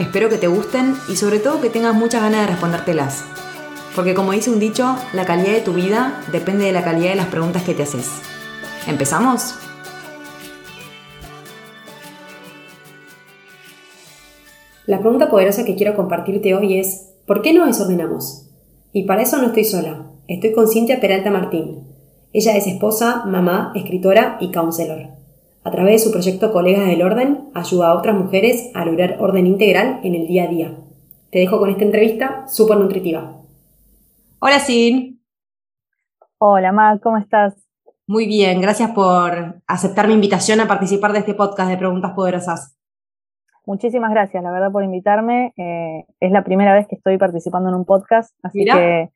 Espero que te gusten y sobre todo que tengas muchas ganas de respondértelas. Porque como dice un dicho, la calidad de tu vida depende de la calidad de las preguntas que te haces. ¿Empezamos? La pregunta poderosa que quiero compartirte hoy es, ¿por qué nos desordenamos? Y para eso no estoy sola, estoy con Cintia Peralta Martín. Ella es esposa, mamá, escritora y counselor. A través de su proyecto Colegas del Orden, ayuda a otras mujeres a lograr orden integral en el día a día. Te dejo con esta entrevista súper nutritiva. Hola, Sin. Hola, Ma, ¿cómo estás? Muy bien, gracias por aceptar mi invitación a participar de este podcast de Preguntas Poderosas. Muchísimas gracias, la verdad, por invitarme. Eh, es la primera vez que estoy participando en un podcast, así que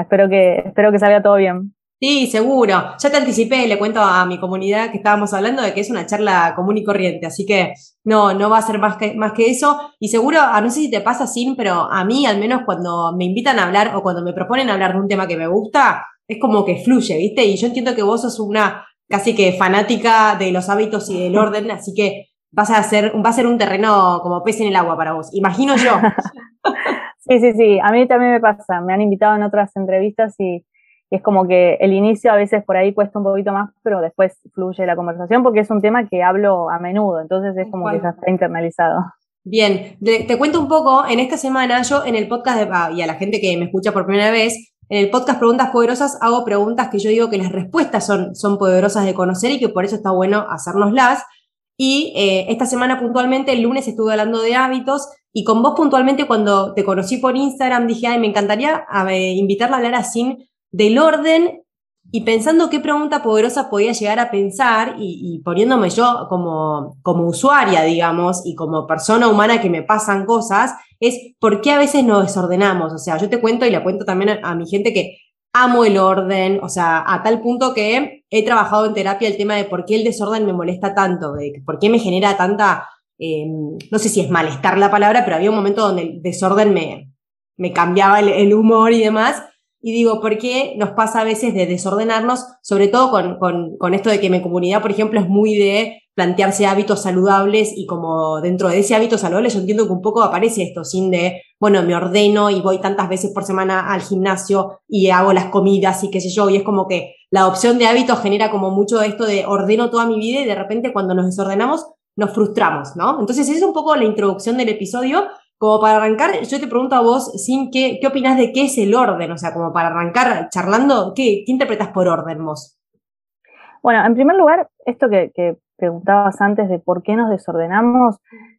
espero que espero que salga todo bien. Sí, seguro. Ya te anticipé, le cuento a mi comunidad que estábamos hablando de que es una charla común y corriente, así que no, no va a ser más que, más que eso. Y seguro, a no sé si te pasa, Sin, pero a mí al menos cuando me invitan a hablar o cuando me proponen hablar de un tema que me gusta, es como que fluye, ¿viste? Y yo entiendo que vos sos una casi que fanática de los hábitos y del orden, así que vas a hacer, va a ser un terreno como pez en el agua para vos. Imagino yo. sí, sí, sí. A mí también me pasa. Me han invitado en otras entrevistas y y es como que el inicio a veces por ahí cuesta un poquito más, pero después fluye la conversación porque es un tema que hablo a menudo, entonces es como que ya está internalizado. Bien, te, cuento un poco, en esta semana yo en el podcast, de, ah, y a la gente que me escucha por primera vez, en el podcast Preguntas Poderosas hago preguntas que yo digo que las respuestas son, son poderosas de conocer y que por eso está bueno hacernoslas. Y eh, esta semana puntualmente, el lunes estuve hablando de hábitos y con vos puntualmente cuando te conocí por Instagram dije, ay, me encantaría invitarla a hablar a Sin del orden y pensando qué pregunta poderosa podía llegar a pensar y, poniéndome yo como, como usuaria, digamos, y como persona humana que me pasan cosas, es por qué a veces nos desordenamos. O sea, yo te cuento y le cuento también a, mi gente que amo el orden, o sea, a tal punto que he trabajado en terapia el tema de por qué el desorden me molesta tanto, de por qué me genera tanta, em, no sé si es malestar la palabra, pero había un momento donde el desorden me, me cambiaba el humor y demás. Y digo, ¿por qué nos pasa a veces de desordenarnos? Sobre todo con, con, esto de que mi comunidad, por ejemplo, es muy de plantearse hábitos saludables y como dentro de ese hábito saludable yo entiendo que un poco aparece esto, sin de, bueno, me ordeno y voy tantas veces por semana al gimnasio y hago las comidas y qué sé yo, y es como que la adopción de hábitos genera como mucho esto de ordeno toda mi vida y de repente cuando nos desordenamos nos frustramos, ¿no? Entonces esa es un poco la introducción del episodio como para arrancar, yo te pregunto a vos, Sin, ¿qué, qué opinas de qué es el orden? O sea, como para arrancar charlando, ¿qué, qué interpretas por orden vos? Bueno, en primer lugar, esto que, preguntabas antes de por qué nos desordenamos,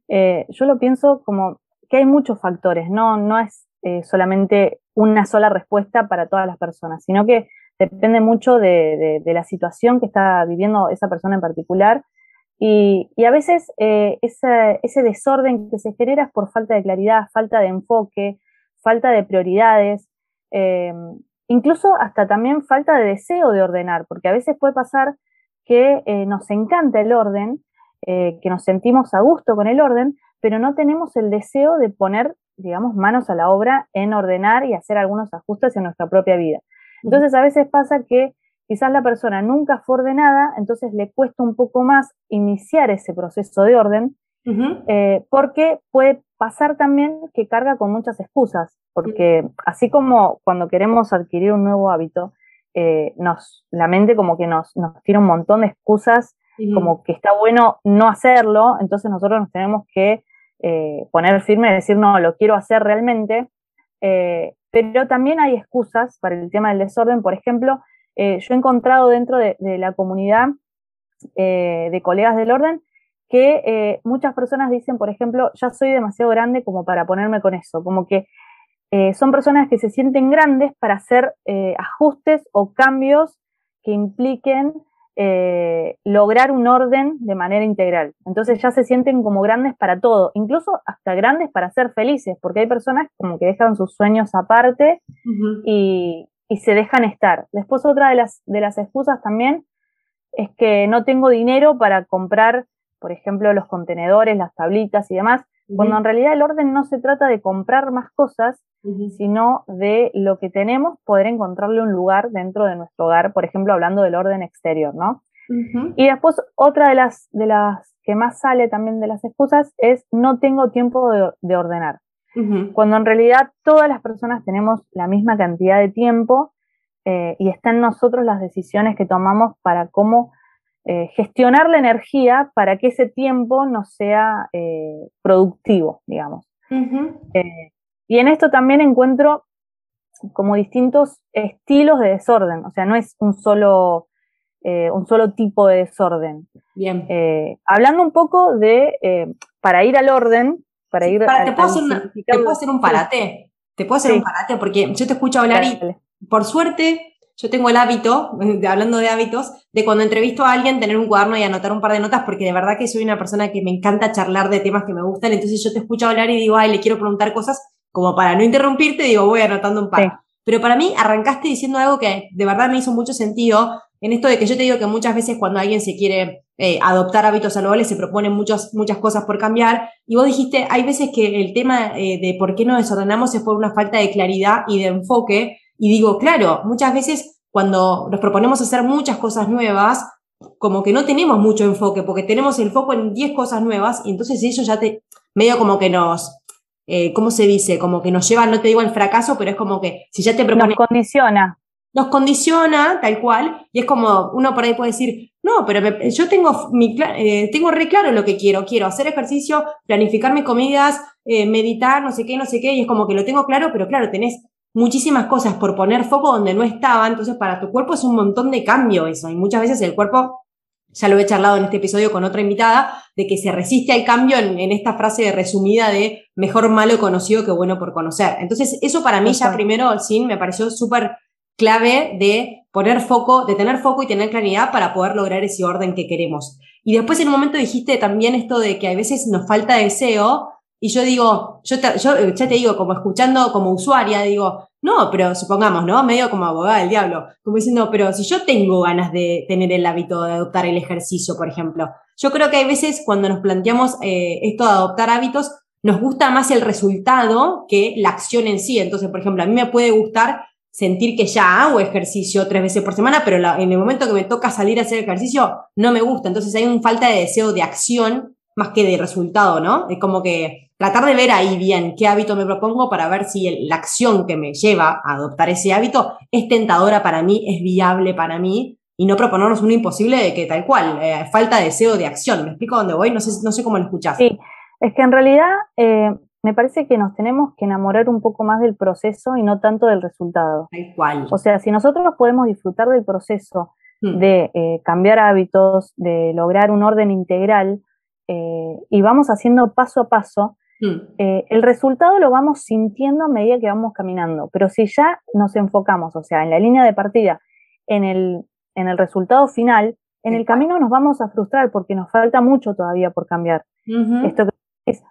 eh, yo lo pienso como que hay muchos factores, no, no es eh, solamente una sola respuesta para todas las personas, sino que depende mucho de, la situación que está viviendo esa persona en particular y, a veces eh, ese, desorden que se genera es por falta de claridad, falta de enfoque, falta de prioridades, eh, incluso hasta también falta de deseo de ordenar, porque a veces puede pasar que eh, nos encanta el orden, que nos sentimos a gusto con el orden, pero no tenemos el deseo de poner, digamos, manos a la obra en ordenar y hacer algunos ajustes en nuestra propia vida. Entonces a veces pasa que quizás la persona nunca fue ordenada, entonces le cuesta un poco más iniciar ese proceso de orden, eh, porque puede pasar también que carga con muchas excusas, porque así como cuando queremos adquirir un nuevo hábito, eh, nos, la mente como que nos, nos tira un montón de excusas, como que está bueno no hacerlo, entonces nosotros nos tenemos que eh, poner firme y decir, no, lo quiero hacer realmente, pero también hay excusas para el tema del desorden, por ejemplo, eh, yo he encontrado dentro de, la comunidad eh, de colegas del orden que eh, muchas personas dicen, por ejemplo, ya soy demasiado grande como para ponerme con eso, como que son personas que se sienten grandes para hacer ajustes o cambios que impliquen eh, lograr un orden de manera integral. Entonces ya se sienten como grandes para todo, incluso hasta grandes para ser felices, porque hay personas como que dejan sus sueños aparte y, se dejan estar. Después otra de las, de las excusas también es que no tengo dinero para comprar, por ejemplo, los contenedores, las tablitas y demás, cuando en realidad el orden no se trata de comprar más cosas, sino de lo que tenemos, poder encontrarle un lugar dentro de nuestro hogar, por ejemplo, hablando del orden exterior, ¿no? Y después, otra de las, de las que más sale también de las excusas es no tengo tiempo de, ordenar. Cuando en realidad todas las personas tenemos la misma cantidad de tiempo eh, y está en nosotros las decisiones que tomamos para cómo eh, gestionar la energía para que ese tiempo no sea eh, productivo, digamos. Y en esto también encuentro como distintos estilos de desorden, o sea, no es un solo, eh, un solo tipo de desorden. Bien. Eh, hablando un poco de, eh, para ir al orden, para ir ¿te, puedo hacer un parate? ¿Te puedo hacer un parate? Porque yo te escucho hablar y, por suerte, yo tengo el hábito, hablando de hábitos, de cuando entrevisto a alguien tener un cuaderno y anotar un par de notas, porque de verdad que soy una persona que me encanta charlar de temas que me gustan, entonces yo te escucho hablar y digo, ay, le quiero preguntar cosas como para no interrumpirte, digo, voy anotando un par. Pero para mí arrancaste diciendo algo que de verdad me hizo mucho sentido, en esto de que yo te digo que muchas veces cuando alguien se quiere eh, adoptar hábitos saludables se proponen muchas, muchas cosas por cambiar, y vos dijiste, hay veces que el tema eh, de por qué nos desordenamos es por una falta de claridad y de enfoque, y digo, claro, muchas veces cuando nos proponemos hacer muchas cosas nuevas, como que no tenemos mucho enfoque, porque tenemos el foco en 10 cosas nuevas, y entonces eso ya te, medio como que nos, eh, ¿cómo se dice? Como que nos lleva, no te digo al fracaso, pero es como que si ya te propones... Nos condiciona. Nos condiciona, tal cual, y es como, uno por ahí puede decir, no, pero yo tengo, mi, eh, tengo re claro lo que quiero, quiero hacer ejercicio, planificar mis comidas, eh, meditar, no sé qué, no sé qué, y es como que lo tengo claro, pero claro, tenés muchísimas cosas por poner foco donde no estaba, entonces para tu cuerpo es un montón de cambio eso, y muchas veces el cuerpo ya lo he charlado en este episodio con otra invitada, de que se resiste al cambio en, esta frase resumida de mejor malo conocido que bueno por conocer. Entonces, eso para mí ya primero, sin me pareció súper clave de poner foco, de tener foco y tener claridad para poder lograr ese orden que queremos. Y después en un momento dijiste también esto de que a veces nos falta deseo, y yo digo, yo, yo ya te digo, como escuchando como usuaria, digo, no, pero supongamos, ¿no? Medio como abogada del diablo, como diciendo, pero si yo tengo ganas de tener el hábito de adoptar el ejercicio, por ejemplo, yo creo que hay veces cuando nos planteamos eh, esto de adoptar hábitos, nos gusta más el resultado que la acción en sí. Entonces, por ejemplo, a mí me puede gustar sentir que ya hago ejercicio tres veces por semana, pero en el momento que me toca salir a hacer ejercicio, no me gusta. Entonces hay una falta de deseo de acción más que de resultado, ¿no? Es como que tratar de ver ahí bien qué hábito me propongo para ver si la acción que me lleva a adoptar ese hábito es tentadora para mí, es viable para mí y no proponernos un imposible de que tal cual, eh, falta deseo de acción. ¿Me explico dónde voy? No sé, no sé cómo lo escuchás. Sí, es que en realidad eh, me parece que nos tenemos que enamorar un poco más del proceso y no tanto del resultado. Tal cual. O sea, si nosotros podemos disfrutar del proceso hmm. de eh, cambiar hábitos, de lograr un orden integral, eh, y vamos haciendo paso a paso, hmm. eh, el resultado lo vamos sintiendo a medida que vamos caminando. Pero si ya nos enfocamos, o sea, en la línea de partida, en el, en el resultado final, en el camino nos vamos a frustrar porque nos falta mucho todavía por cambiar. Esto es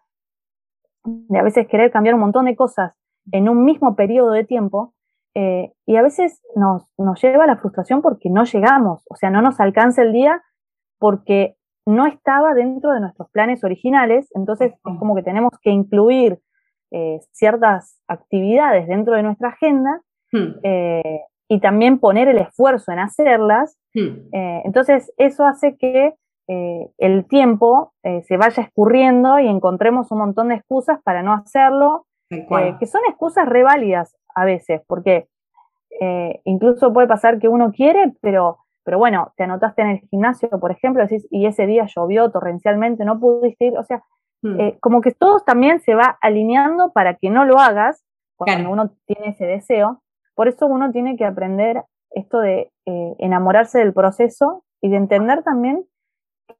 de a veces querer cambiar un montón de cosas en un mismo periodo de tiempo eh, y a veces nos, nos lleva a la frustración porque no llegamos, o sea, no nos alcanza el día porque no estaba dentro de nuestros planes originales, entonces es como que tenemos que incluir eh, ciertas actividades dentro de nuestra agenda hmm. eh, y también poner el esfuerzo en hacerlas. Hmm. Entonces eso hace que el tiempo se vaya escurriendo y encontremos un montón de excusas para no hacerlo, que son excusas reválidas a veces, porque incluso puede pasar que uno quiere, pero pero bueno, te anotaste en el gimnasio, por ejemplo, decís, y ese día llovió torrencialmente, no pudiste ir, o sea, hmm. eh, como que todo también se va alineando para que no lo hagas cuando uno tiene ese deseo. Por eso uno tiene que aprender esto de eh, enamorarse del proceso y de entender también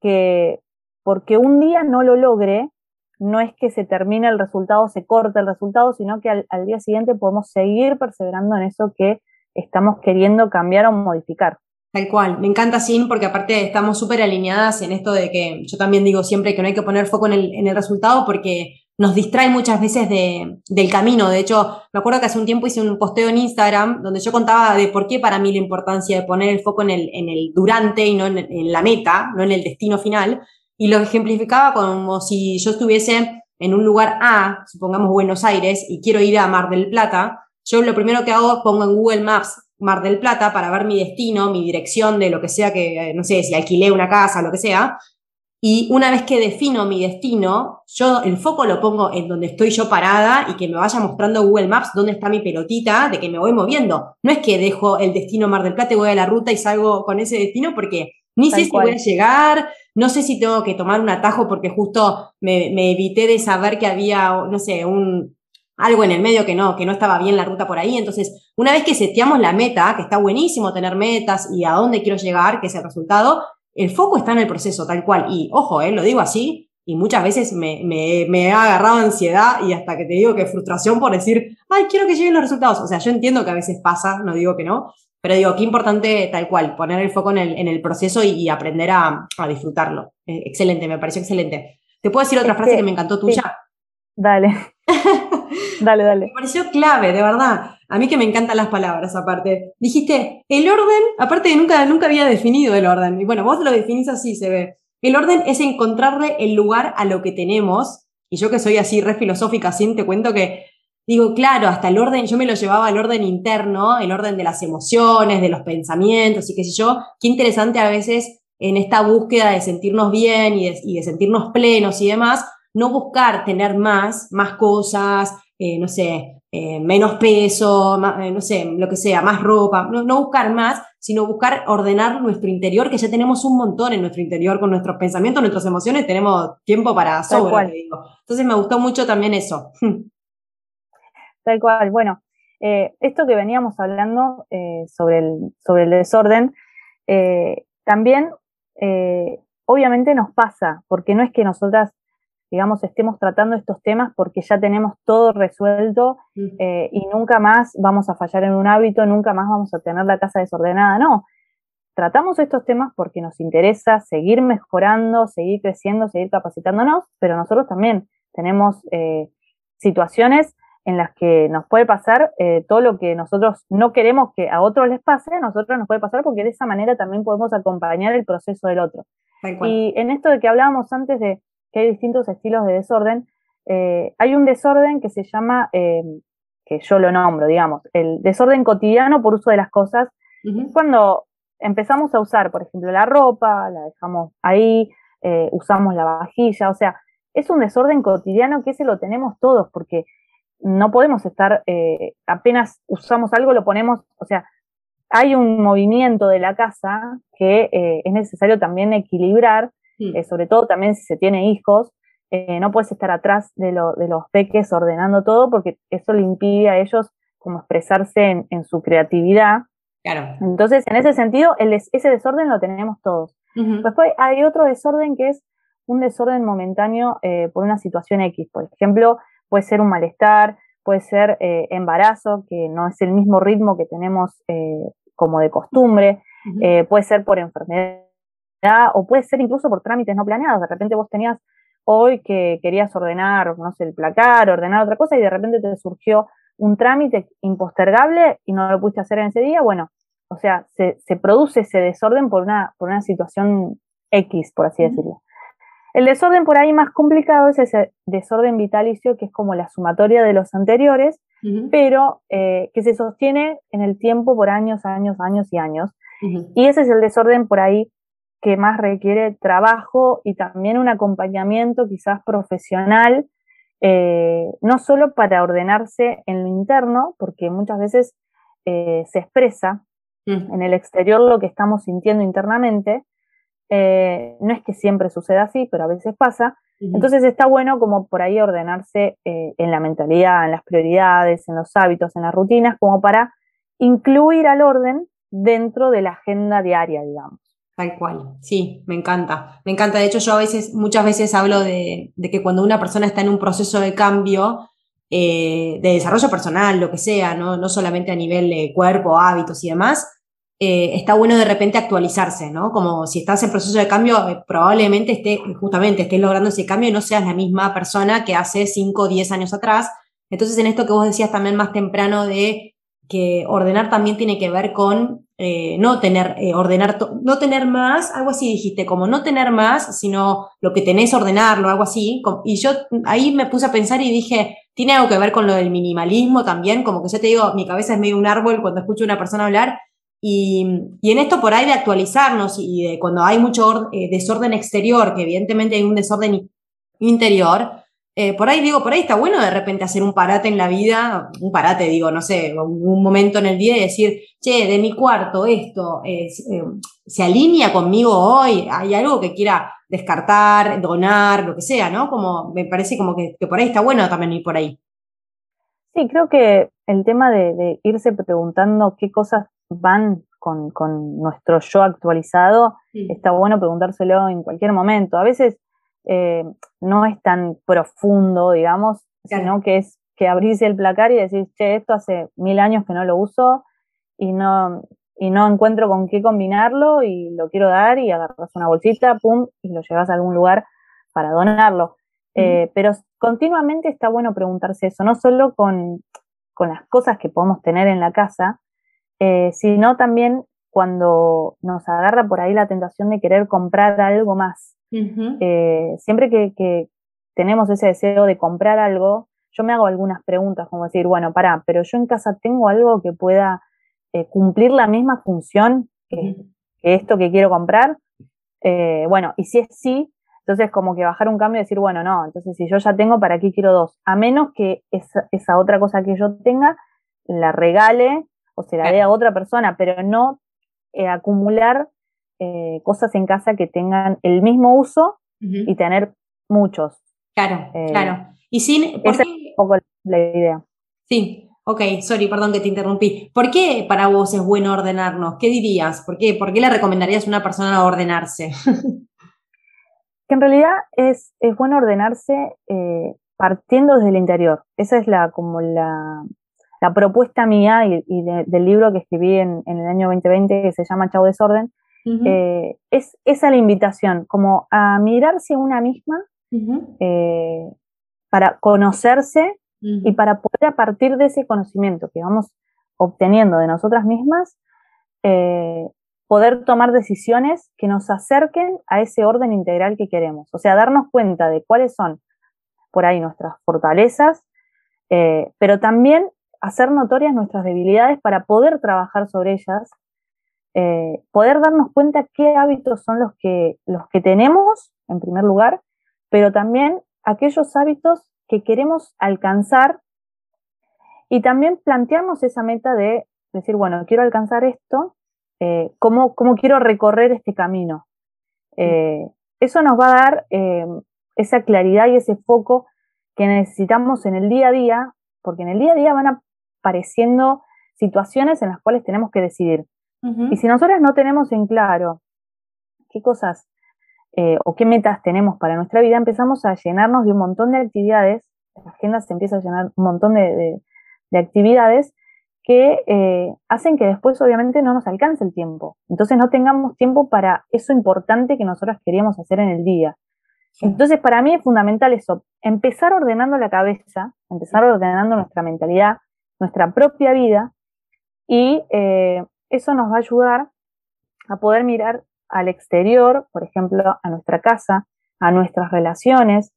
que porque un día no lo logre, no es que se termine el resultado, se corte el resultado, sino que al día siguiente podemos seguir perseverando en eso que estamos queriendo cambiar o modificar. Tal cual, me encanta Sin porque aparte estamos súper alineadas en esto de que yo también digo siempre que no hay que poner foco en el, en el resultado porque nos distrae muchas veces de, del camino. De hecho, me acuerdo que hace un tiempo hice un posteo en Instagram donde yo contaba de por qué para mí la importancia de poner el foco en el, en el durante y no en, la meta, no en el destino final. Y lo ejemplificaba como si yo estuviese en un lugar A, supongamos Buenos Aires, y quiero ir a Mar del Plata, yo lo primero que hago pongo en Google Maps Mar del Plata para ver mi destino, mi dirección de lo que sea que, eh, no sé, si alquilé una casa, lo que sea. Y una vez que defino mi destino, yo el foco lo pongo en donde estoy yo parada y que me vaya mostrando Google Maps dónde está mi pelotita de que me voy moviendo. No es que dejo el destino Mar del Plata y voy a la ruta y salgo con ese destino porque ni sé si voy a llegar, no sé si tengo que tomar un atajo porque justo me, me evité de saber que había, no sé, un, algo en el medio que no, que no estaba bien la ruta por ahí. Entonces, una vez que seteamos la meta, que está buenísimo tener metas y a dónde quiero llegar, que es el resultado, el foco está en el proceso, tal cual. Y ojo, eh, lo digo así, y muchas veces me, me, me, ha agarrado ansiedad y hasta que te digo que frustración por decir, ay, quiero que lleguen los resultados. O sea, yo entiendo que a veces pasa, no digo que no, pero digo, qué importante tal cual, poner el foco en el, en el proceso y, aprender a, a disfrutarlo. Eh, excelente, me pareció excelente. ¿Te puedo decir otra frase que me encantó tuya? Dale. dale, dale. Me pareció clave, de verdad. A mí que me encantan las palabras, aparte. Dijiste, el orden, aparte nunca, nunca había definido el orden. Y bueno, vos lo definís así, se ve. El orden es encontrarle el lugar a lo que tenemos. Y yo que soy así re filosófica, así, te cuento que digo, claro, hasta el orden, yo me lo llevaba al orden interno, el orden de las emociones, de los pensamientos y qué sé yo. Qué interesante a veces en esta búsqueda de sentirnos bien y y de sentirnos plenos y demás, no buscar tener más, más cosas, eh, no sé, eh, menos peso, eh, no sé, lo que sea, más ropa, no, buscar más, sino buscar ordenar nuestro interior, que ya tenemos un montón en nuestro interior con nuestros pensamientos, nuestras emociones, tenemos tiempo para sobra, digo. Entonces me gustó mucho también eso. Tal cual, bueno, esto que veníamos hablando sobre, el, sobre el desorden, también obviamente nos pasa, porque no es que nosotras digamos, estemos tratando estos temas porque ya tenemos todo resuelto eh, y nunca más vamos a fallar en un hábito, nunca más vamos a tener la casa desordenada. No, tratamos estos temas porque nos interesa seguir mejorando, seguir creciendo, seguir capacitándonos, pero nosotros también tenemos eh, situaciones en las que nos puede pasar eh, todo lo que nosotros no queremos que a otros les pase, a nosotros nos puede pasar porque de esa manera también podemos acompañar el proceso del otro. Y en esto de que hablábamos antes de que hay distintos estilos de desorden. Eh, hay un desorden que se llama, eh, que yo lo nombro, digamos, el desorden cotidiano por uso de las cosas. Cuando empezamos a usar, por ejemplo, la ropa, la dejamos ahí, eh, usamos la vajilla, o sea, es un desorden cotidiano que ese lo tenemos todos, porque no podemos estar, apenas usamos algo, lo ponemos, o sea, hay un movimiento de la casa que es necesario también equilibrar Mm. Eh, sobre todo también si se tiene hijos, eh, no puedes estar atrás de, los peques ordenando todo porque eso le impide a ellos como expresarse en, su creatividad. Claro. Entonces, en ese sentido, ese desorden lo tenemos todos. Después hay otro desorden que es un desorden momentáneo eh, por una situación X. Por ejemplo, puede ser un malestar, puede ser embarazo, que no es el mismo ritmo que tenemos como de costumbre, puede ser por enfermedad o puede ser incluso por trámites no planeados. De repente vos tenías hoy que querías ordenar, no sé, el placar, ordenar otra cosa y de repente te surgió un trámite impostergable y no lo pudiste hacer en ese día. Bueno, o sea, se, produce ese desorden por una, por una situación X, por así decirlo. El desorden por ahí más complicado es ese desorden vitalicio, que es como la sumatoria de los anteriores, pero eh, que se sostiene en el tiempo por años, años, años y años. Y ese es el desorden por ahí que más requiere trabajo y también un acompañamiento quizás profesional, eh, no solo para ordenarse en lo interno, porque muchas veces eh, se expresa mm. en el exterior lo que estamos sintiendo internamente, eh, no es que siempre suceda así, pero a veces pasa, entonces está bueno como por ahí ordenarse en la mentalidad, en las prioridades, en los hábitos, en las rutinas, como para incluir al orden dentro de la agenda diaria, digamos. Tal cual, sí, me encanta. Me encanta. De hecho, yo a veces, muchas veces hablo de, que cuando una persona está en un proceso de cambio, eh, de desarrollo personal, lo que sea, ¿no? no solamente a nivel de cuerpo, hábitos y demás, eh, está bueno de repente actualizarse, ¿no? Como si estás en proceso de cambio, eh, probablemente esté, justamente estés logrando ese cambio y no seas la misma persona que hace 5 o 10 años atrás. Entonces, en esto que vos decías también más temprano de que ordenar también tiene que ver con eh, no tener, ordenar, no tener más, algo así dijiste, como no tener más, sino lo que tenés ordenarlo, algo así. Y yo ahí me puse a pensar y dije, tiene algo que ver con lo del minimalismo también, como que yo te digo, mi cabeza es medio un árbol cuando escucho a una persona hablar y, en esto por ahí de actualizarnos y de cuando hay mucho eh, desorden exterior, que evidentemente hay un desorden interior, eh, por ahí digo, por ahí está bueno de repente hacer un parate en la vida, un parate digo, no sé, un, momento en el día y decir, che, de mi cuarto esto eh, se alinea conmigo hoy, hay algo que quiera descartar, donar, lo que sea, ¿no? Como me parece como que, por ahí está bueno también ir por ahí. Sí, creo que el tema de irse preguntando qué cosas van con, nuestro yo actualizado, está bueno preguntárselo en cualquier momento. A veces eh, no es tan profundo, digamos, sino que es que abrís el placar y decís, che, esto hace mil años que no lo uso y no, y no encuentro con qué combinarlo y lo quiero dar y agarras una bolsita, pum, y lo llevas a algún lugar para donarlo. Eh, pero continuamente está bueno preguntarse eso, no solo con, con las cosas que podemos tener en la casa, eh, sino también cuando nos agarra por ahí la tentación de querer comprar algo más. Eh, siempre que, tenemos ese deseo de comprar algo, yo me hago algunas preguntas, como decir, bueno, pará, pero yo en casa tengo algo que pueda eh, cumplir la misma función que, esto que quiero comprar. bueno, y si es sí, entonces como que bajar un cambio y decir, bueno, no, entonces si yo ya tengo, ¿para qué quiero dos? A menos que esa, esa otra cosa que yo tenga la regale o se la dé a otra persona, pero no eh, acumular eh, cosas en casa que tengan el mismo uso y tener muchos. Claro, eh, claro. Y sin. esa es un poco la idea. Sí, ok, sorry, perdón que te interrumpí. ¿Por qué para vos es bueno ordenarnos? ¿Qué dirías? ¿Por qué, ¿Por qué le recomendarías a una persona ordenarse? que en realidad es, es bueno ordenarse partiendo desde el interior. Esa es la como la, la propuesta mía y, del libro que escribí en, el año 2020 que se llama Chau Desorden, eh, es esa la invitación, como a mirarse una misma eh, para conocerse y para poder a partir de ese conocimiento que vamos obteniendo de nosotras mismas, eh, poder tomar decisiones que nos acerquen a ese orden integral que queremos. O sea, darnos cuenta de cuáles son por ahí nuestras fortalezas, pero también hacer notorias nuestras debilidades para poder trabajar sobre ellas, eh, poder darnos cuenta qué hábitos son los que, los que tenemos, en primer lugar, pero también aquellos hábitos que queremos alcanzar y también plantearnos esa meta de decir, bueno, quiero alcanzar esto, eh, ¿cómo, quiero recorrer este camino? Eh, eso nos va a dar esa claridad y ese foco que necesitamos en el día a día, porque en el día a día van apareciendo situaciones en las cuales tenemos que decidir. Y si nosotros no tenemos en claro qué cosas eh, o qué metas tenemos para nuestra vida, empezamos a llenarnos de un montón de actividades, la agenda se empieza a llenar un montón de, actividades que eh, hacen que después obviamente no nos alcance el tiempo. Entonces no tengamos tiempo para eso importante que nosotros queríamos hacer en el día. Entonces para mí es fundamental eso, empezar ordenando la cabeza, empezar ordenando nuestra mentalidad, nuestra propia vida y eh, eso nos va a ayudar a poder mirar al exterior, por ejemplo, a nuestra casa, a nuestras relaciones,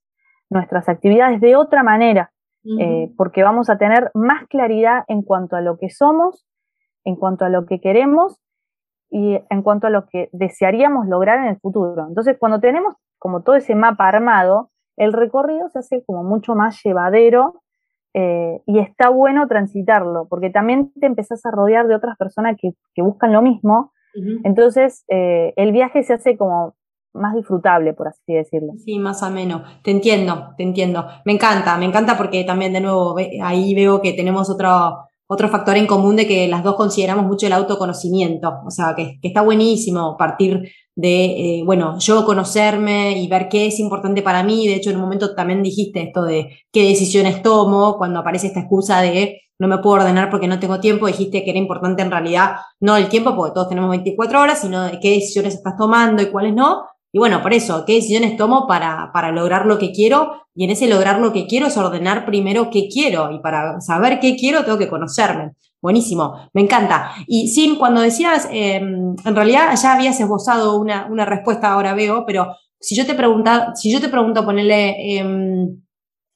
nuestras actividades de otra manera, eh, porque vamos a tener más claridad en cuanto a lo que somos, en cuanto a lo que queremos y en cuanto a lo que desearíamos lograr en el futuro. Entonces, cuando tenemos como todo ese mapa armado, el recorrido se hace como mucho más llevadero eh, y está bueno transitarlo, porque también te empezás a rodear de otras personas que, buscan lo mismo. Entonces, eh, el viaje se hace como más disfrutable, por así decirlo. Sí, más ameno. Te entiendo, te entiendo. Me encanta, me encanta porque también de nuevo ahí veo que tenemos otro, otro factor en común de que las dos consideramos mucho el autoconocimiento. O sea, que, que está buenísimo partir de, eh, bueno, yo conocerme y ver qué es importante para mí. De hecho, en un momento también dijiste esto de qué decisiones tomo cuando aparece esta excusa de no me puedo ordenar porque no tengo tiempo, dijiste que era importante en realidad no el tiempo, porque todos tenemos 24 horas, sino de qué decisiones estás tomando y cuáles no. Y bueno, por eso, ¿qué decisiones tomo para, para lograr lo que quiero? Y en ese lograr lo que quiero es ordenar primero qué quiero. Y para saber qué quiero tengo que conocerme. Buenísimo, me encanta. Y Sin, cuando decías, em, en realidad ya habías esbozado una, una, respuesta, ahora veo, pero si yo te, pregunta, si yo te pregunto, ponerle, em,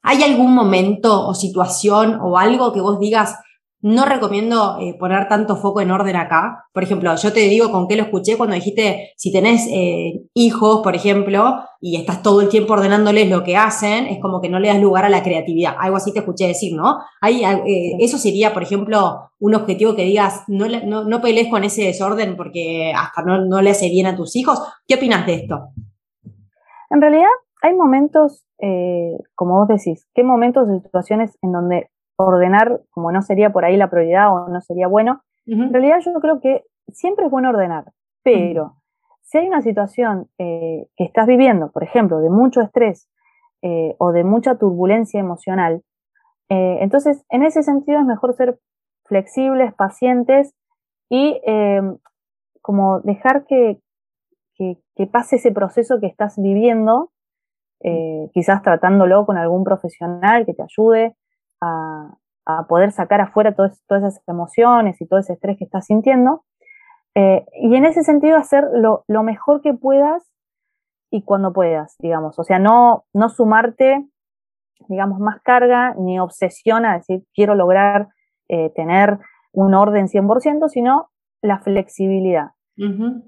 ¿hay algún momento o situación o algo que vos digas, no recomiendo eh, poner tanto foco en orden acá. Por ejemplo, yo te digo con qué lo escuché cuando dijiste, si tenés eh, hijos, por ejemplo, y estás todo el tiempo ordenándoles lo que hacen, es como que no le das lugar a la creatividad. Algo así te escuché decir, ¿no? Ahí, eh, eso sería, por ejemplo, un objetivo que digas, no, no, no pelees con ese desorden porque hasta no, no le hace bien a tus hijos. ¿Qué opinas de esto? En realidad, hay momentos, como vos decís, ¿qué momentos o situaciones en donde ordenar, como no sería por ahí la prioridad o no sería bueno, en realidad yo creo que siempre es bueno ordenar, pero si hay una situación eh, que estás viviendo, por ejemplo, de mucho estrés eh, o de mucha turbulencia emocional, eh, entonces en ese sentido es mejor ser flexibles, pacientes y como dejar que, que, pase ese proceso que estás viviendo, quizás tratándolo con algún profesional que te ayude, a, poder sacar afuera todas, esas emociones y todo ese estrés que estás sintiendo. Eh, y en ese sentido hacer lo, mejor que puedas y cuando puedas, digamos. O sea, no, no sumarte, digamos, más carga ni obsesión a decir quiero lograr eh, tener un orden 100%, sino la flexibilidad.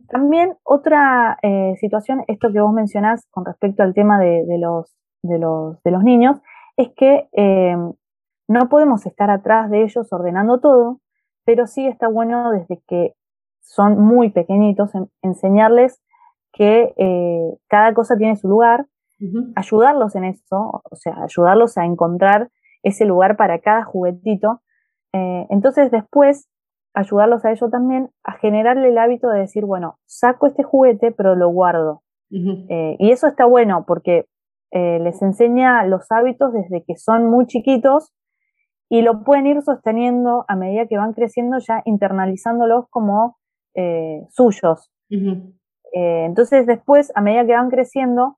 También otra eh, situación, esto que vos mencionás con respecto al tema de, los, de, los, de los niños, es que no podemos estar atrás de ellos ordenando todo, pero sí está bueno desde que son muy pequeñitos enseñarles que eh, cada cosa tiene su lugar, ayudarlos en eso, o sea, ayudarlos a encontrar ese lugar para cada juguetito. Eh, entonces después ayudarlos a ellos también a generarle el hábito de decir, bueno, saco este juguete, pero lo guardo. Eh, y eso está bueno porque les enseña los hábitos desde que son muy chiquitos y lo pueden ir sosteniendo a medida que van creciendo, ya internalizándolos como eh, suyos. Eh, entonces después, a medida que van creciendo,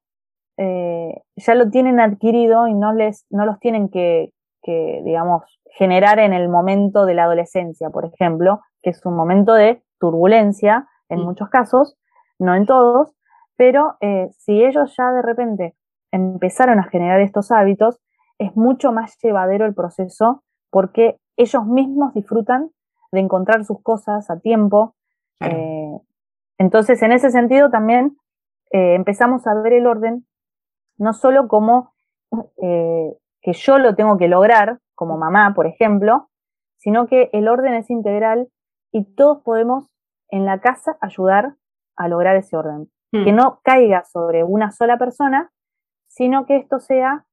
eh, ya lo tienen adquirido y no, les, no los tienen que, digamos, generar en el momento de la adolescencia, por ejemplo, que es un momento de turbulencia en muchos casos, no en todos, pero si ellos ya de repente empezaron a generar estos hábitos, es mucho más llevadero el proceso porque ellos mismos disfrutan de encontrar sus cosas a tiempo. Eh, entonces, en ese sentido también eh, empezamos a ver el orden no solo como eh, que yo lo tengo que lograr, como mamá, por ejemplo, sino que el orden es integral y todos podemos en la casa ayudar a lograr ese orden. Que hmm. no caiga sobre una sola persona, sino que esto sea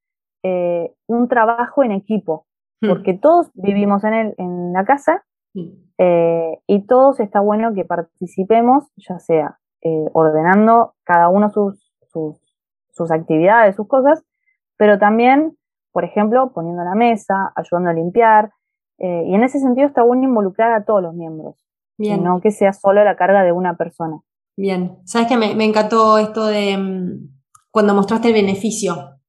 eh, un trabajo en equipo, hmm. porque todos vivimos en, el, en la casa hmm. eh, y todos está bueno que participemos, ya sea eh, ordenando cada uno sus, sus, actividades, sus cosas, pero también, por ejemplo, poniendo la mesa, ayudando a limpiar, y en ese sentido está bueno involucrar a todos los miembros, no que sea solo la carga de una persona. Bien, sabes que me, me encantó esto de mm, cuando mostraste el beneficio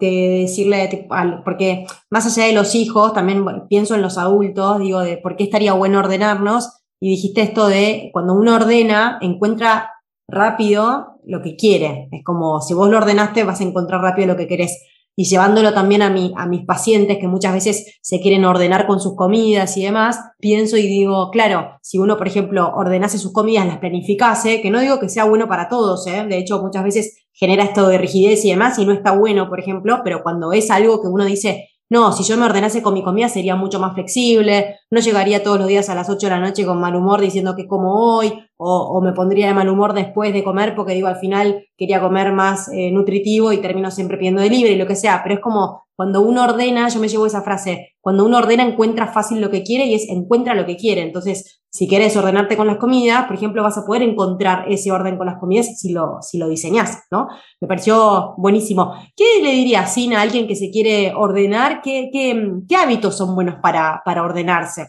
de decirle, porque más allá de los hijos, también pienso en los adultos, digo, de por qué estaría bueno ordenarnos, y dijiste esto de cuando uno ordena, encuentra rápido lo que quiere. Es como si vos lo ordenaste, vas a encontrar rápido lo que querés y llevándolo también a, mi, a mis pacientes que muchas veces se quieren ordenar con sus comidas y demás, pienso y digo, claro, si uno, por ejemplo, ordenase sus comidas, las planificase, que no digo que sea bueno para todos, ¿eh? de hecho muchas veces genera esto de rigidez y demás y no está bueno, por ejemplo, pero cuando es algo que uno dice, no, si yo me ordenase con mi comida sería mucho más flexible, no llegaría todos los días a las 8 de la noche con mal humor diciendo que como hoy, o, me pondría de mal humor después de comer porque digo al final quería comer más eh, nutritivo y termino siempre pidiendo de libre y lo que sea, pero es como cuando uno ordena, yo me llevo esa frase, cuando uno ordena encuentra fácil lo que quiere y es encuentra lo que quiere, entonces si quieres ordenarte con las comidas, por ejemplo, vas a poder encontrar ese orden con las comidas si lo, si lo diseñas, ¿no? Me pareció buenísimo. ¿Qué le diría Sin a alguien que se quiere ordenar? ¿Qué, qué, hábitos son buenos para, para, ordenarse?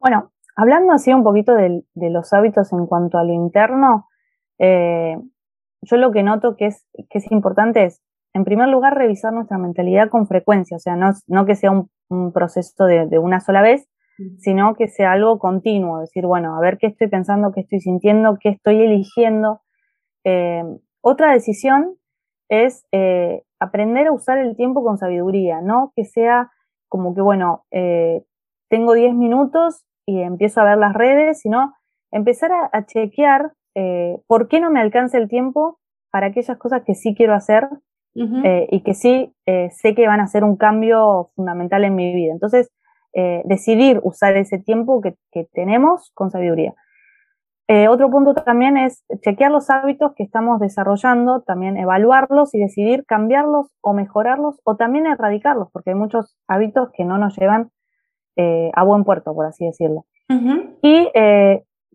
Bueno, hablando así un poquito de, los hábitos en cuanto a lo interno, eh, yo lo que noto que es, que es importante es, en primer lugar, revisar nuestra mentalidad con frecuencia, o sea, no, no que sea un, proceso de, de una sola vez, sino que sea algo continuo, decir, bueno, a ver qué estoy pensando, qué estoy sintiendo, qué estoy eligiendo. Eh, otra decisión es eh, aprender a usar el tiempo con sabiduría, no que sea como que, bueno, eh, tengo 10 minutos y empiezo a ver las redes, sino empezar a, chequear por qué no me alcanza el tiempo para aquellas cosas que sí quiero hacer y que sí sé que van a hacer un cambio fundamental en mi vida. Entonces, eh, decidir usar ese tiempo que, tenemos con sabiduría. Eh, otro punto también es chequear los hábitos que estamos desarrollando, también evaluarlos y decidir cambiarlos o mejorarlos o también erradicarlos, porque hay muchos hábitos que no nos llevan eh, a buen puerto, por así decirlo. Y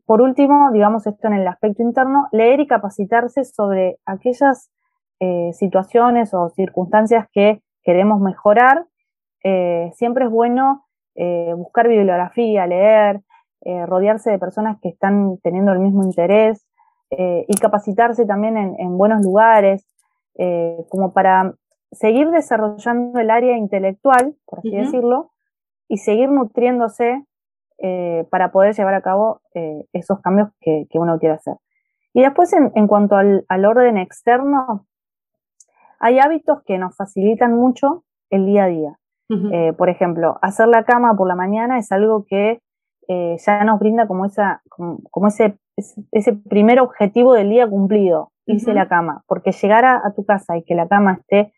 por último, digamos esto en el aspecto interno, leer y capacitarse sobre aquellas situaciones o circunstancias que queremos mejorar. siempre es bueno eh, buscar bibliografía, leer, eh, rodearse de personas que están teniendo el mismo interés eh, y capacitarse también en, buenos lugares, como para seguir desarrollando el área intelectual, por así decirlo, y seguir nutriéndose para poder llevar a cabo esos cambios que, uno quiere hacer. Y después, en, cuanto al, orden externo, hay hábitos que nos facilitan mucho el día a día. Eh, por ejemplo, hacer la cama por la mañana es algo que eh, ya nos brinda como, esa, como, ese, ese, primer objetivo del día cumplido, hice la cama, porque llegar a, tu casa y que la cama esté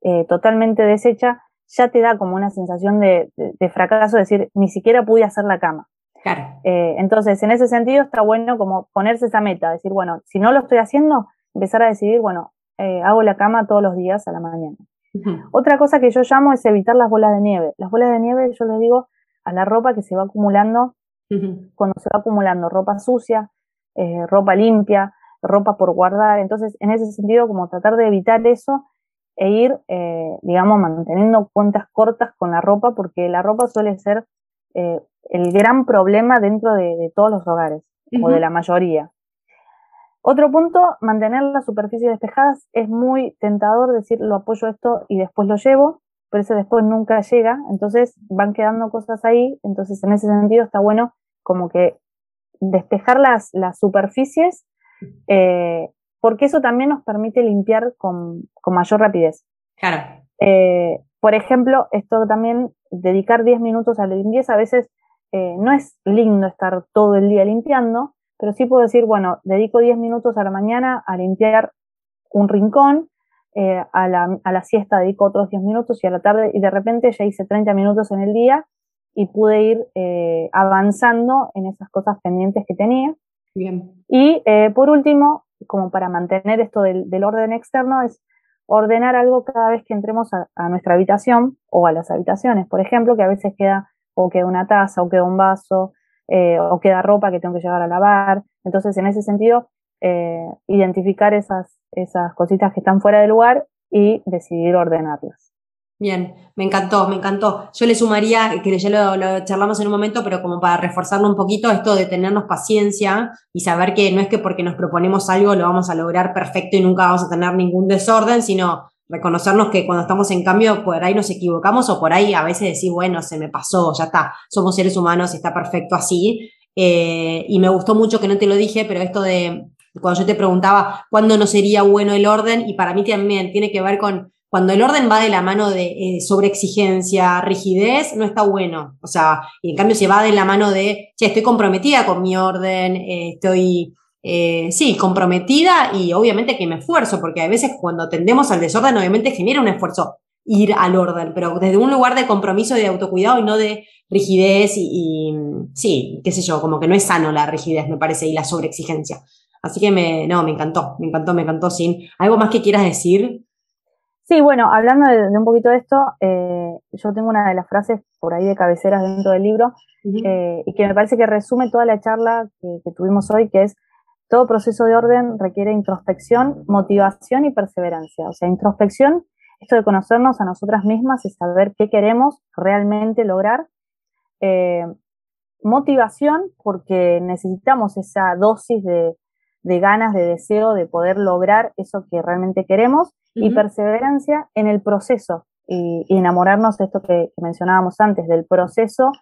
eh, totalmente deshecha, ya te da como una sensación de, fracaso, decir, ni siquiera pude hacer la cama. entonces, en ese sentido está bueno como ponerse esa meta, decir, bueno, si no lo estoy haciendo, empezar a decidir, bueno, hago la cama todos los días a la mañana. Otra cosa que yo llamo es evitar las bolas de nieve. Las bolas de nieve yo le digo a la ropa que se va acumulando, cuando se va acumulando ropa sucia, eh, ropa limpia, ropa por guardar. Entonces, en ese sentido, como tratar de evitar eso e ir, eh, digamos, manteniendo cuentas cortas con la ropa, porque la ropa suele ser eh, el gran problema dentro de, todos los hogares, o de la mayoría. Otro punto, mantener las superficies despejadas. Es muy tentador decir lo apoyo esto y después lo llevo, pero ese después nunca llega, entonces van quedando cosas ahí, entonces en ese sentido está bueno como que despejar las, las superficies, eh, porque eso también nos permite limpiar con, mayor rapidez. Claro. Eh, por ejemplo, esto también, dedicar 10 minutos a la limpieza, a veces eh, no es lindo estar todo el día limpiando, pero sí puedo decir, bueno, dedico 10 minutos a la mañana a limpiar un rincón, eh, a, la, a, la, siesta dedico otros 10 minutos y a la tarde, y de repente ya hice 30 minutos en el día y pude ir eh, avanzando en esas cosas pendientes que tenía. Bien. Y por último, como para mantener esto del, del, orden externo, es ordenar algo cada vez que entremos a, nuestra habitación o a las habitaciones, por ejemplo, que a veces queda o queda una taza o queda un vaso eh, o queda ropa que tengo que llevar a lavar. Entonces, en ese sentido, eh, identificar esas, esas cositas que están fuera de lugar y decidir ordenarlas. Bien, me encantó, me encantó. Yo le sumaría, que ya lo, charlamos en un momento, pero como para reforzarlo un poquito, esto de tenernos paciencia y saber que no es que porque nos proponemos algo lo vamos a lograr perfecto y nunca vamos a tener ningún desorden, sino reconocernos que cuando estamos en cambio, por ahí nos equivocamos o por ahí a veces decir, bueno, se me pasó, ya está, somos seres humanos, está perfecto así. Eh, y me gustó mucho que no te lo dije, pero esto de cuando yo te preguntaba cuándo no sería bueno el orden, y para mí también tiene que ver con cuando el orden va de la mano de eh, sobreexigencia, rigidez, no está bueno. O sea, y en cambio se va de la mano de, che, estoy comprometida con mi orden, eh, estoy eh, sí, comprometida y obviamente que me esfuerzo, porque a veces cuando tendemos al desorden, obviamente genera un esfuerzo ir al orden, pero desde un lugar de compromiso y de autocuidado y no de rigidez y, sí, qué sé yo, como que no es sano la rigidez, me parece, y la sobreexigencia. Así que me, no, me encantó, me encantó, me encantó, Sin. ¿Algo más que quieras decir? Sí, bueno, hablando de, un poquito de esto, eh, yo tengo una de las frases por ahí de cabeceras dentro del libro eh, y que me parece que resume toda la charla que, tuvimos hoy, que es todo proceso de orden requiere introspección, motivación y perseverancia. O sea, introspección, esto de conocernos a nosotras mismas y saber qué queremos realmente lograr. Eh, motivación, porque necesitamos esa dosis de, ganas, de deseo de poder lograr eso que realmente queremos. Y perseverancia en el proceso y, enamorarnos de esto que mencionábamos antes, del proceso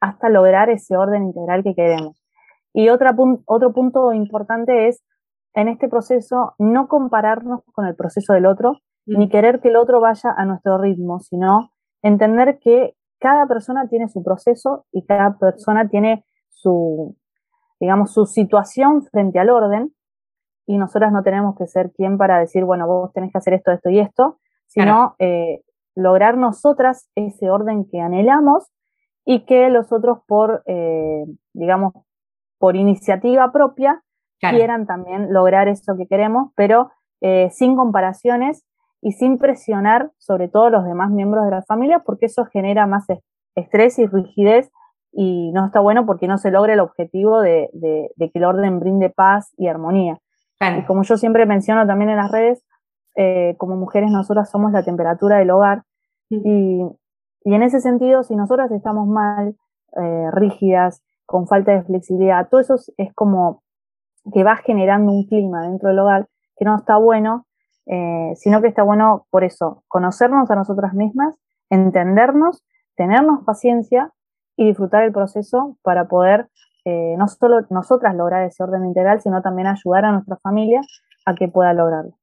hasta lograr ese orden integral que queremos. Y otra otro punto importante es, en este proceso, no compararnos con el proceso del otro, ni querer que el otro vaya a nuestro ritmo, sino entender que cada persona tiene su proceso y cada persona tiene su, digamos, su situación frente al orden, y nosotras no tenemos que ser quien para decir, bueno, vos tenés que hacer esto, esto y esto, sino eh, lograr nosotras ese orden que anhelamos y que los otros por, eh, digamos, por iniciativa propia quieran también lograr eso que queremos, pero eh, sin comparaciones y sin presionar sobre todo los demás miembros de la familia, porque eso genera más estrés y rigidez y no está bueno porque no se logra el objetivo de, que el orden brinde paz y armonía. Y como yo siempre menciono también en las redes, eh, como mujeres nosotras somos la temperatura del hogar. Y y en ese sentido, si nosotras estamos mal, eh, rígidas, con falta de flexibilidad, todo eso es como que va generando un clima dentro del hogar que no está bueno, eh, sino que está bueno por eso, conocernos a nosotras mismas, entendernos, tenernos paciencia y disfrutar el proceso para poder eh, no solo nosotras lograr ese orden integral, sino también ayudar a nuestra familia a que pueda lograrlo.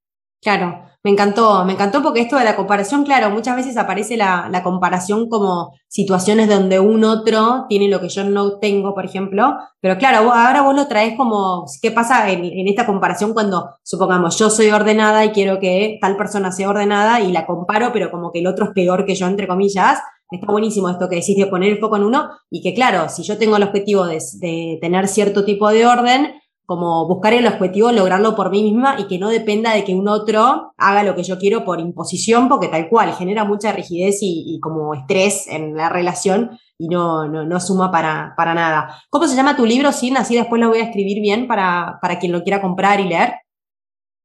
Claro, me encantó, me encantó porque esto de la comparación, claro, muchas veces aparece la, comparación como situaciones donde un otro tiene lo que yo no tengo, por ejemplo, pero claro, ahora vos lo traes como, ¿qué pasa en, esta comparación cuando, supongamos, yo soy ordenada y quiero que tal persona sea ordenada y la comparo, pero como que el otro es peor que yo, entre comillas? Está buenísimo esto que decís de poner el foco en uno y que claro, si yo tengo el objetivo de tener cierto tipo de orden, como buscar el objetivo, lograrlo por mí misma y que no dependa de que un otro haga lo que yo quiero por imposición, porque tal cual genera mucha rigidez y, como estrés en la relación y no, no, suma para, para, nada. ¿Cómo se llama tu libro, Sin? Así después lo voy a escribir bien para, para quien lo quiera comprar y leer.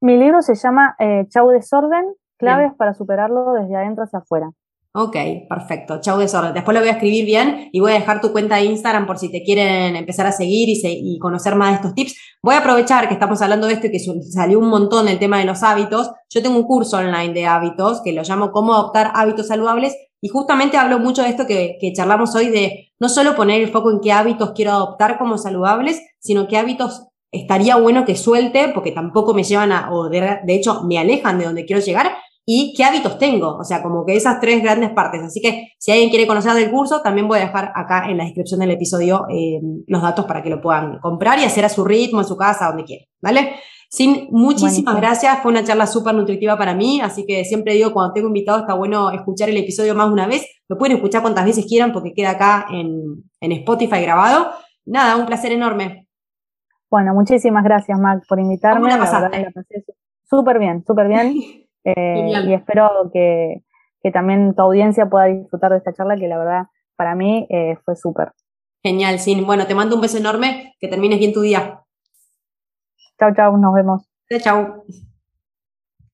Mi libro se llama eh, Chau Desorden, claves para superarlo desde adentro hacia afuera. Ok, perfecto. Chau desorden. Después lo voy a escribir bien y voy a dejar tu cuenta de Instagram por si te quieren empezar a seguir y, conocer más de estos tips. Voy a aprovechar que estamos hablando de esto y que salió un montón el tema de los hábitos. Yo tengo un curso online de hábitos que lo llamo Cómo adoptar hábitos saludables y justamente hablo mucho de esto que, que charlamos hoy de no solo poner el foco en qué hábitos quiero adoptar como saludables, sino qué hábitos estaría bueno que suelte porque tampoco me llevan a, o de hecho me alejan de donde quiero llegar y qué hábitos tengo. O sea, como que esas tres grandes partes. Así que si alguien quiere conocer del curso, también voy a dejar acá en la descripción del episodio eh, los datos para que lo puedan comprar y hacer a su ritmo, en su casa, donde quieran. ¿Vale? Sin muchísimas gracias, fue una charla súper nutritiva para mí, así que siempre digo, cuando tengo invitado está bueno escuchar el episodio más de una vez, lo pueden escuchar cuantas veces quieran porque queda acá en, en Spotify grabado. Nada, un placer enorme. Bueno, muchísimas gracias, Mac, por invitarme. súper bien, súper bien. Eh, y espero que, también tu audiencia pueda disfrutar de esta charla que la verdad para mí eh, fue súper. Genial, sí. Bueno, te mando un beso enorme, que termines bien tu día. Chau, chau, nos vemos. Chau.